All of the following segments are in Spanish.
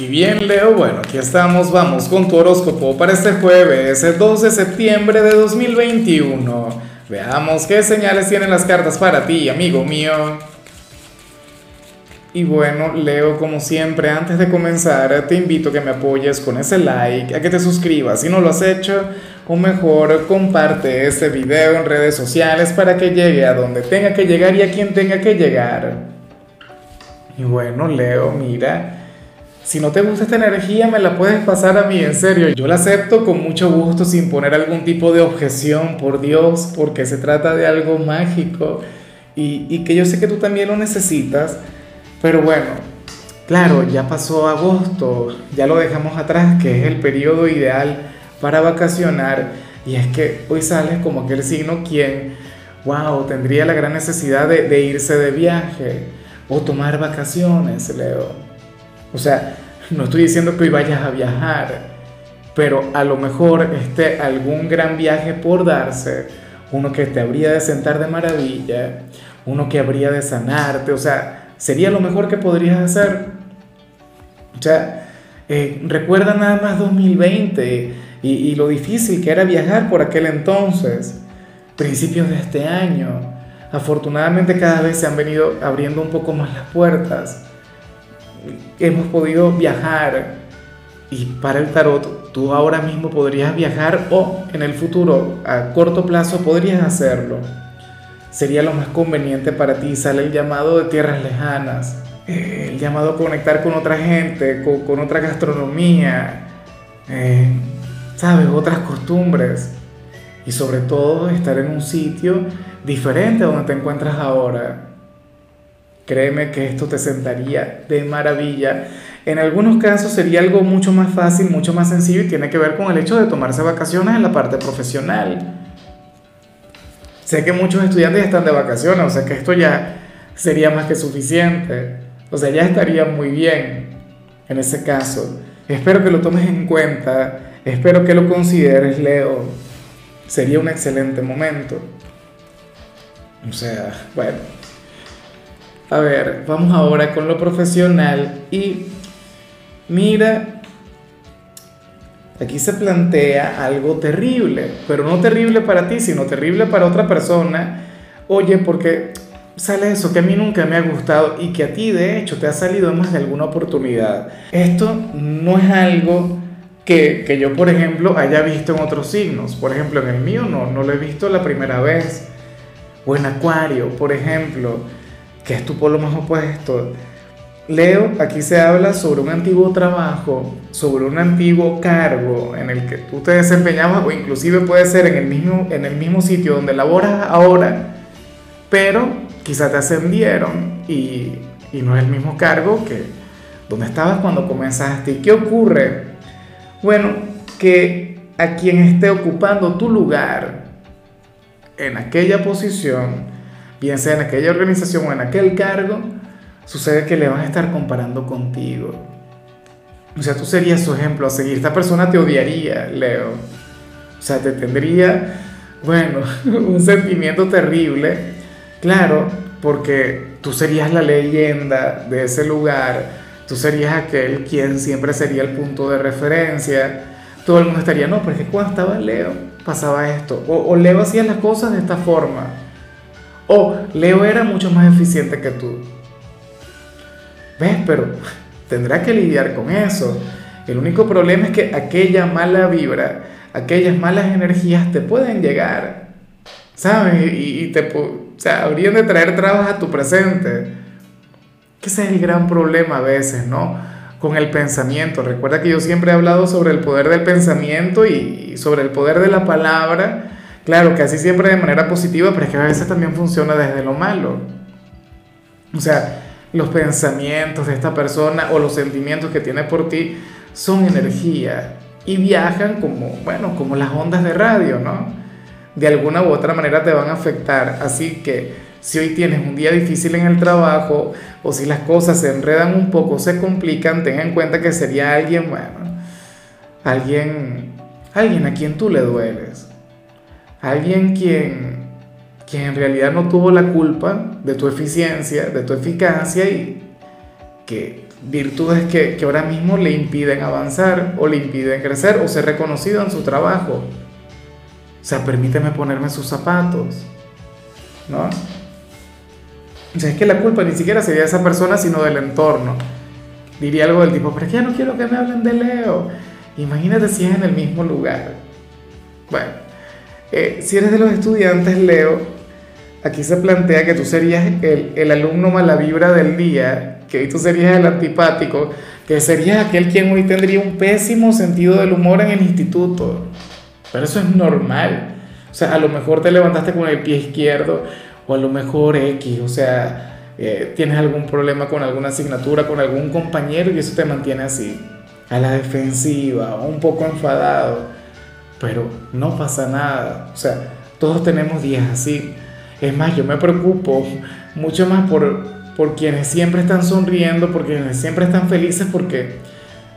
Y bien, Leo, bueno, aquí estamos, vamos con tu horóscopo para este jueves, el 2 de septiembre de 2021. Veamos qué señales tienen las cartas para ti, amigo mío. Y bueno, Leo, como siempre, antes de comenzar, te invito a que me apoyes con ese like, a que te suscribas si no lo has hecho, o mejor, comparte este video en redes sociales para que llegue a donde tenga que llegar y a quien tenga que llegar. Y bueno, Leo, mira. Si no te gusta esta energía, me la puedes pasar a mí, en serio. Yo la acepto con mucho gusto, sin poner algún tipo de objeción, por Dios, porque se trata de algo mágico y, que yo sé que tú también lo necesitas. Pero bueno, claro, ya pasó agosto, ya lo dejamos atrás, que es el periodo ideal para vacacionar. Y es que hoy sales como aquel signo quien, wow, tendría la gran necesidad de, de irse de viaje o tomar vacaciones, Leo. O sea, no estoy diciendo que hoy vayas a viajar, pero a lo mejor esté algún gran viaje por darse, uno que te habría de sentar de maravilla, uno que habría de sanarte, o sea, sería lo mejor que podrías hacer. O sea, eh, recuerda nada más 2020 y, y lo difícil que era viajar por aquel entonces, principios de este año. Afortunadamente cada vez se han venido abriendo un poco más las puertas hemos podido viajar y para el tarot tú ahora mismo podrías viajar o en el futuro a corto plazo podrías hacerlo. Sería lo más conveniente para ti. Sale el llamado de tierras lejanas, eh, el llamado a conectar con otra gente, con, otra gastronomía, eh, sabes, otras costumbres y sobre todo estar en un sitio diferente a donde te encuentras ahora. Créeme que esto te sentaría de maravilla. En algunos casos sería algo mucho más fácil, mucho más sencillo y tiene que ver con el hecho de tomarse vacaciones en la parte profesional. Sé que muchos estudiantes están de vacaciones, o sea que esto ya sería más que suficiente. O sea, ya estaría muy bien en ese caso. Espero que lo tomes en cuenta, espero que lo consideres, Leo. Sería un excelente momento. O sea, bueno. A ver, vamos ahora con lo profesional y mira, aquí se plantea algo terrible, pero no terrible para ti, sino terrible para otra persona. Oye, porque sale eso que a mí nunca me ha gustado y que a ti de hecho te ha salido más de alguna oportunidad. Esto no es algo que, que, yo, por ejemplo, haya visto en otros signos. Por ejemplo, en el mío no, no lo he visto la primera vez. O en Acuario, por ejemplo que es tu polo más opuesto. Leo, aquí se habla sobre un antiguo trabajo, sobre un antiguo cargo en el que tú te desempeñabas o inclusive puede ser en el mismo, en el mismo sitio donde laboras ahora, pero quizá te ascendieron y, y no es el mismo cargo que donde estabas cuando comenzaste. ¿Y qué ocurre? Bueno, que a quien esté ocupando tu lugar en aquella posición, bien sea en aquella organización o en aquel cargo, sucede que le van a estar comparando contigo. O sea, tú serías su ejemplo a seguir. Esta persona te odiaría, Leo. O sea, te tendría, bueno, un sentimiento terrible. Claro, porque tú serías la leyenda de ese lugar. Tú serías aquel quien siempre sería el punto de referencia. Todo el mundo estaría, no, porque cuando estaba Leo pasaba esto. O, o Leo hacía las cosas de esta forma. O Leo era mucho más eficiente que tú. ¿Ves? Pero tendrá que lidiar con eso. El único problema es que aquella mala vibra, aquellas malas energías te pueden llegar. ¿Sabes? Y, te o sea, habrían de traer trabas a tu presente. Que ese es el gran problema a veces, ¿no? Con el pensamiento. Recuerda que yo siempre he hablado sobre el poder del pensamiento y sobre el poder de la palabra Claro, casi siempre de manera positiva, pero es que a veces también funciona desde lo malo. O sea, los pensamientos de esta persona o los sentimientos que tiene por ti son energía y viajan como, bueno, como las ondas de radio, ¿no? De alguna u otra manera te van a afectar. Así que si hoy tienes un día difícil en el trabajo o si las cosas se enredan un poco, se complican, ten en cuenta que sería alguien, bueno, alguien, alguien a quien tú le dueles alguien quien, quien en realidad no tuvo la culpa de tu eficiencia, de tu eficacia y que virtudes que, ahora mismo le impiden avanzar o le impiden crecer o ser reconocido en su trabajo. O sea, permíteme ponerme sus zapatos, ¿no? O sea, es que la culpa ni siquiera sería de esa persona, sino del entorno. Diría algo del tipo, pero es que ya no quiero que me hablen de Leo. Imagínate si es en el mismo lugar. Bueno, eh, si eres de los estudiantes, Leo, aquí se plantea que tú serías el, el alumno mala vibra del día, que hoy tú serías el antipático, que serías aquel quien hoy tendría un pésimo sentido del humor en el instituto. Pero eso es normal. O sea, a lo mejor te levantaste con el pie izquierdo o a lo mejor X, o sea, eh, tienes algún problema con alguna asignatura, con algún compañero y eso te mantiene así, a la defensiva, un poco enfadado. Pero no pasa nada. O sea, todos tenemos días así. Es más, yo me preocupo mucho más por, por quienes siempre están sonriendo, por quienes siempre están felices, porque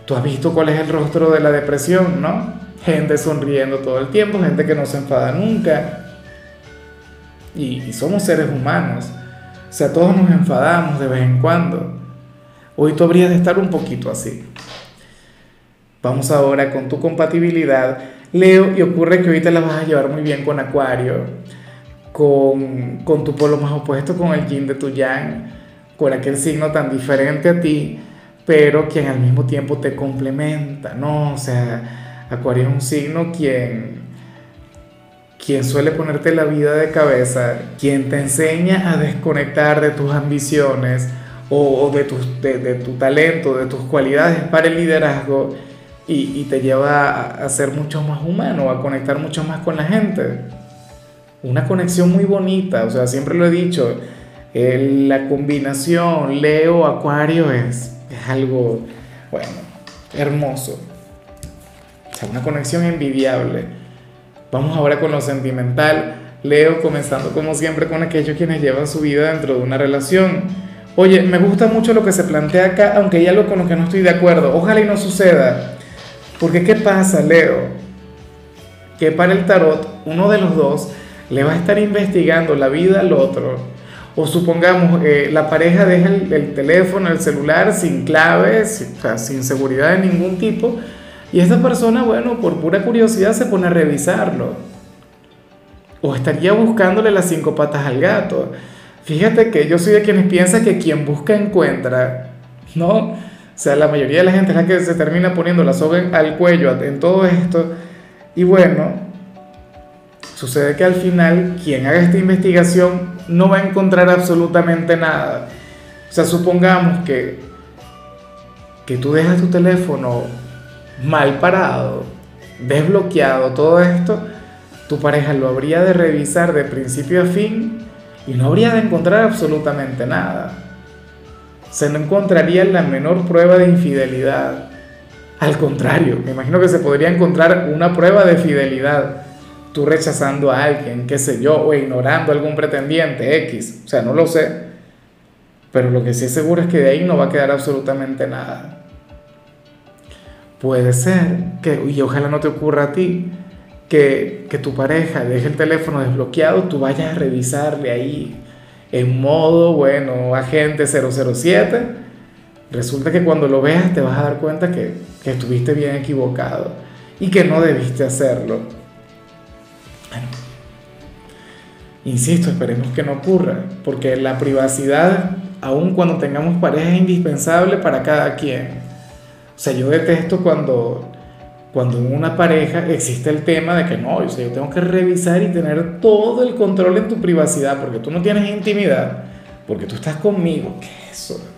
tú has visto cuál es el rostro de la depresión, ¿no? gente sonriendo todo el tiempo, gente que no se enfada nunca. Y, somos seres humanos. O sea, todos nos enfadamos de vez en cuando. Hoy tú habrías de estar un poquito así. Vamos ahora con tu compatibilidad. Leo, y ocurre que te la vas a llevar muy bien con Acuario, con, con tu polo más opuesto, con el yin de tu yang, con aquel signo tan diferente a ti, pero quien al mismo tiempo te complementa, ¿no? O sea, Acuario es un signo quien, quien suele ponerte la vida de cabeza, quien te enseña a desconectar de tus ambiciones o, de, tu, de, tu talento, de tus cualidades para el liderazgo y, te lleva a, ser mucho más humano, a conectar mucho más con la gente. Una conexión muy bonita, o sea, siempre lo he dicho, la combinación Leo-Acuario es, es algo, bueno, hermoso una conexión envidiable. Vamos ahora con lo sentimental. Leo, comenzando como siempre con aquellos quienes llevan su vida dentro de una relación. Oye, me gusta mucho lo que se plantea acá, aunque hay algo con lo que no estoy de acuerdo. Ojalá y no suceda. Porque ¿qué pasa, Leo? Que para el tarot, uno de los dos le va a estar investigando la vida al otro. O supongamos, eh, la pareja deja el, teléfono, el celular sin claves, sin seguridad de ningún tipo y esta persona, bueno, por pura curiosidad se pone a revisarlo. O estaría buscándole las cinco patas al gato. Fíjate que yo soy de quienes piensan que quien busca encuentra, ¿no? O sea, la mayoría de la gente es la que se termina poniendo la soga al cuello en todo esto. Y bueno, sucede que al final quien haga esta investigación no va a encontrar absolutamente nada. O sea, supongamos que, que tú dejas tu teléfono mal parado, desbloqueado todo esto, tu pareja lo habría de revisar de principio a fin y no habría de encontrar absolutamente nada. Se no encontraría la menor prueba de infidelidad. Al contrario, me imagino que se podría encontrar una prueba de fidelidad. Tú rechazando a alguien, qué sé yo, o ignorando a algún pretendiente X. O sea, no lo sé. Pero lo que sí es seguro es que de ahí no va a quedar absolutamente nada. Puede ser que, y ojalá no te ocurra a ti, que, que tu pareja deje el teléfono desbloqueado, tú vayas a revisarle ahí en modo, bueno, agente 007. Resulta que cuando lo veas te vas a dar cuenta que, que estuviste bien equivocado y que no debiste hacerlo. Bueno, insisto, esperemos que no ocurra, porque la privacidad, aun cuando tengamos pareja, es indispensable para cada quien. O sea, yo detesto cuando, cuando en una pareja existe el tema de que no, yo tengo que revisar y tener todo el control en tu privacidad porque tú no tienes intimidad, porque tú estás conmigo. ¿Qué es eso?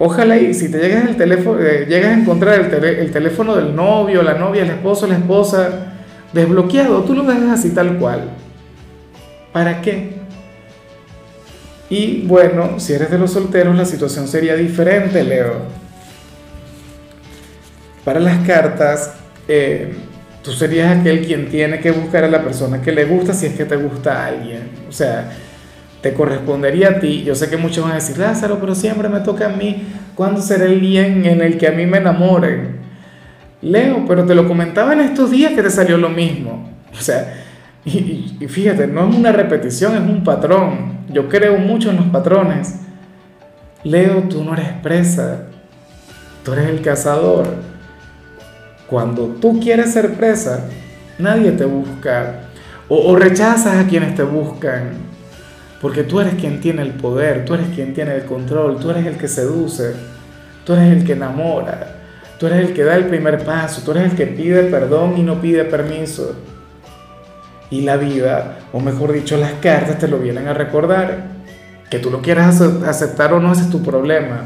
Ojalá y si te llegas, el teléfono, eh, llegas a encontrar el, el, teléfono del novio, la novia, el esposo, la esposa desbloqueado, tú lo dejas así tal cual. ¿Para qué? Y bueno, si eres de los solteros, la situación sería diferente, Leo para las cartas, eh, tú serías aquel quien tiene que buscar a la persona que le gusta si es que te gusta a alguien. O sea, te correspondería a ti. Yo sé que muchos van a decir, Lázaro, pero siempre me toca a mí. ¿Cuándo será el día en el que a mí me enamoren? Leo, pero te lo comentaba en estos días que te salió lo mismo. O sea, y, y fíjate, no es una repetición, es un patrón. Yo creo mucho en los patrones. Leo, tú no eres presa, tú eres el cazador. Cuando tú quieres ser presa, nadie te busca o, o rechazas a quienes te buscan, porque tú eres quien tiene el poder, tú eres quien tiene el control, tú eres el que seduce, tú eres el que enamora, tú eres el que da el primer paso, tú eres el que pide perdón y no pide permiso. Y la vida, o mejor dicho, las cartas te lo vienen a recordar. Que tú lo quieras aceptar o no, ese es tu problema.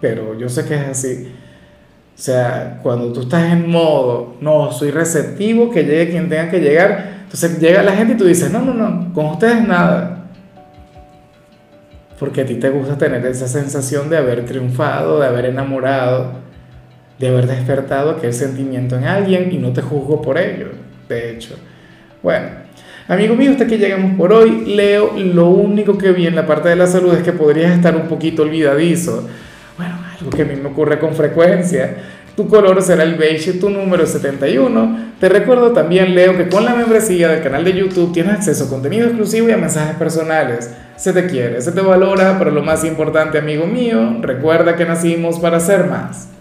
Pero yo sé que es así. O sea, cuando tú estás en modo, no, soy receptivo, que llegue quien tenga que llegar, entonces llega la gente y tú dices, no, no, no, con ustedes nada. Porque a ti te gusta tener esa sensación de haber triunfado, de haber enamorado, de haber despertado aquel sentimiento en alguien y no te juzgo por ello, de hecho. Bueno, amigo mío, hasta aquí llegamos por hoy. Leo, lo único que vi en la parte de la salud es que podrías estar un poquito olvidadizo. Algo que a mí me ocurre con frecuencia. Tu color será el beige, tu número 71. Te recuerdo también, Leo, que con la membresía del canal de YouTube tienes acceso a contenido exclusivo y a mensajes personales. Se te quiere, se te valora, pero lo más importante, amigo mío, recuerda que nacimos para ser más.